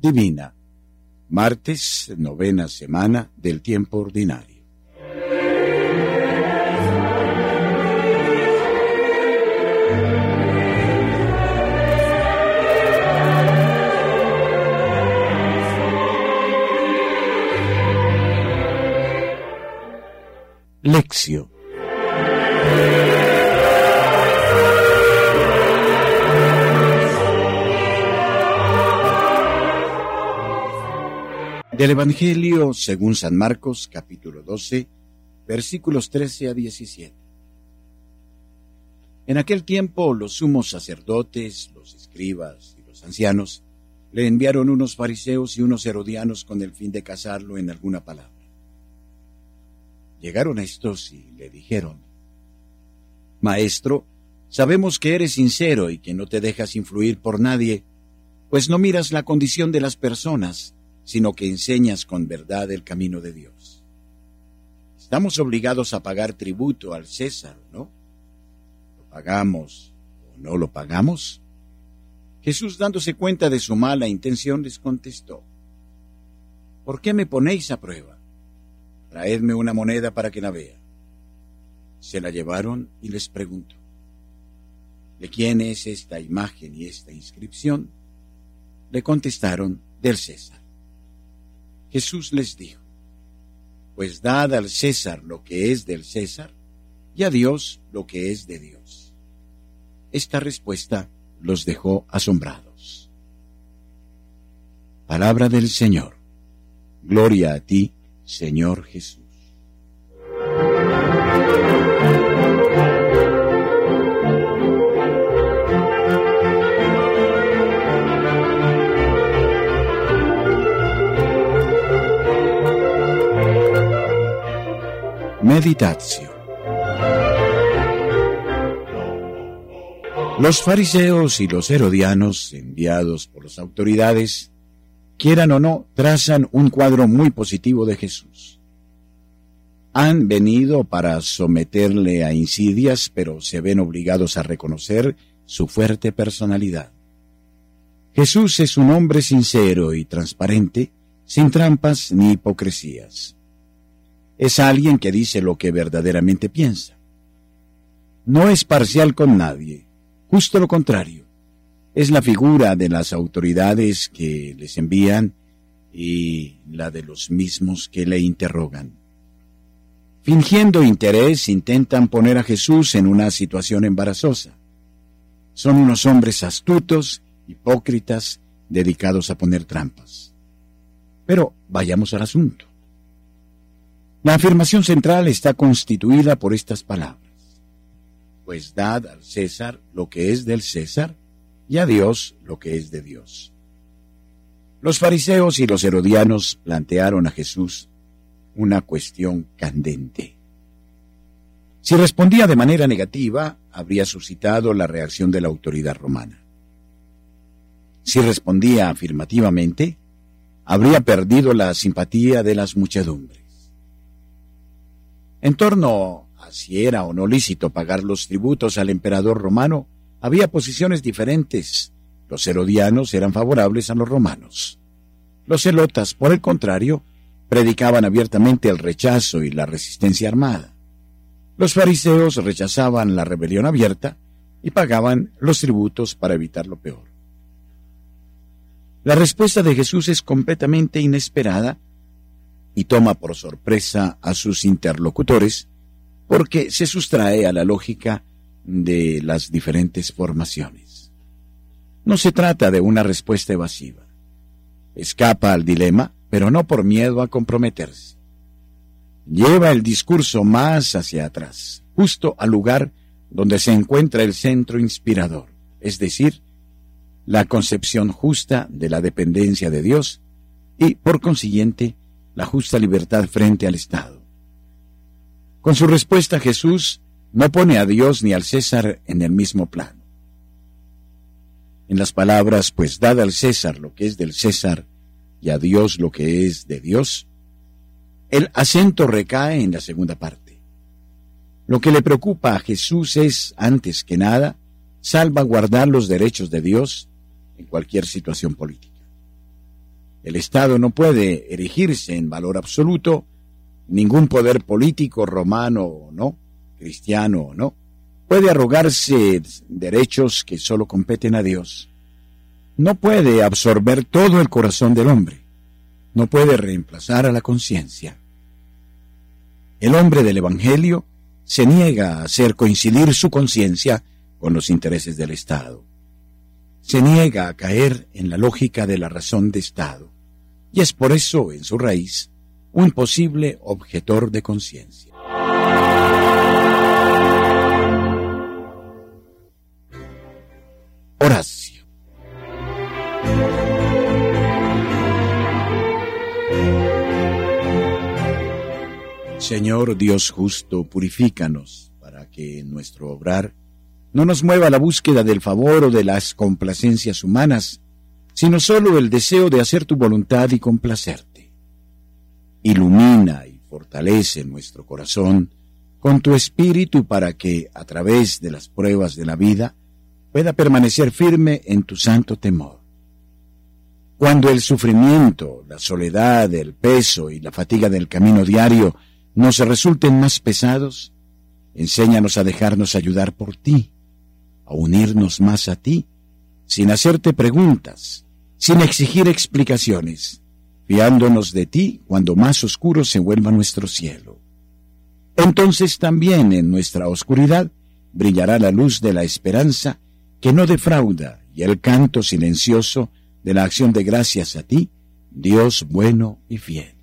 Divina. Martes, novena semana del tiempo ordinario. Del Evangelio según San Marcos capítulo 12 versículos 13 a 17. En aquel tiempo los sumos sacerdotes, los escribas y los ancianos le enviaron unos fariseos y unos herodianos con el fin de casarlo en alguna palabra. Llegaron estos y le dijeron, Maestro, sabemos que eres sincero y que no te dejas influir por nadie, pues no miras la condición de las personas, sino que enseñas con verdad el camino de Dios. Estamos obligados a pagar tributo al César, ¿no? ¿Lo pagamos o no lo pagamos? Jesús, dándose cuenta de su mala intención, les contestó, ¿Por qué me ponéis a prueba? Traedme una moneda para que la vea. Se la llevaron y les preguntó, ¿de quién es esta imagen y esta inscripción? Le contestaron, del César. Jesús les dijo, pues dad al César lo que es del César y a Dios lo que es de Dios. Esta respuesta los dejó asombrados. Palabra del Señor. Gloria a ti, Señor Jesús. Meditación Los fariseos y los herodianos, enviados por las autoridades, quieran o no, trazan un cuadro muy positivo de Jesús. Han venido para someterle a insidias, pero se ven obligados a reconocer su fuerte personalidad. Jesús es un hombre sincero y transparente, sin trampas ni hipocresías. Es alguien que dice lo que verdaderamente piensa. No es parcial con nadie, justo lo contrario. Es la figura de las autoridades que les envían y la de los mismos que le interrogan. Fingiendo interés, intentan poner a Jesús en una situación embarazosa. Son unos hombres astutos, hipócritas, dedicados a poner trampas. Pero vayamos al asunto. La afirmación central está constituida por estas palabras. Pues dad al César lo que es del César y a Dios lo que es de Dios. Los fariseos y los herodianos plantearon a Jesús una cuestión candente. Si respondía de manera negativa, habría suscitado la reacción de la autoridad romana. Si respondía afirmativamente, habría perdido la simpatía de las muchedumbres. En torno a si era o no lícito pagar los tributos al emperador romano, había posiciones diferentes. Los herodianos eran favorables a los romanos. Los celotas, por el contrario, predicaban abiertamente el rechazo y la resistencia armada. Los fariseos rechazaban la rebelión abierta y pagaban los tributos para evitar lo peor. La respuesta de Jesús es completamente inesperada y toma por sorpresa a sus interlocutores porque se sustrae a la lógica de las diferentes formaciones. No se trata de una respuesta evasiva. Escapa al dilema, pero no por miedo a comprometerse. Lleva el discurso más hacia atrás, justo al lugar donde se encuentra el centro inspirador, es decir, la concepción justa de la dependencia de Dios y, por consiguiente, la justa libertad frente al Estado. Con su respuesta Jesús no pone a Dios ni al César en el mismo plano. En las palabras, pues dad al César lo que es del César y a Dios lo que es de Dios, el acento recae en la segunda parte. Lo que le preocupa a Jesús es, antes que nada, salvaguardar los derechos de Dios en cualquier situación política. El Estado no puede erigirse en valor absoluto, ningún poder político romano o no, cristiano o no, puede arrogarse derechos que solo competen a Dios. No puede absorber todo el corazón del hombre. No puede reemplazar a la conciencia. El hombre del Evangelio se niega a hacer coincidir su conciencia con los intereses del Estado. Se niega a caer en la lógica de la razón de Estado, y es por eso, en su raíz, un posible objetor de conciencia. Horacio. Señor Dios justo, purifícanos para que nuestro obrar no nos mueva la búsqueda del favor o de las complacencias humanas, sino solo el deseo de hacer tu voluntad y complacerte. Ilumina y fortalece nuestro corazón con tu espíritu para que, a través de las pruebas de la vida, pueda permanecer firme en tu santo temor. Cuando el sufrimiento, la soledad, el peso y la fatiga del camino diario nos resulten más pesados, enséñanos a dejarnos ayudar por ti, a unirnos más a ti, sin hacerte preguntas, sin exigir explicaciones, fiándonos de ti cuando más oscuro se vuelva nuestro cielo. Entonces también en nuestra oscuridad brillará la luz de la esperanza que no defrauda y el canto silencioso de la acción de gracias a ti, Dios bueno y fiel.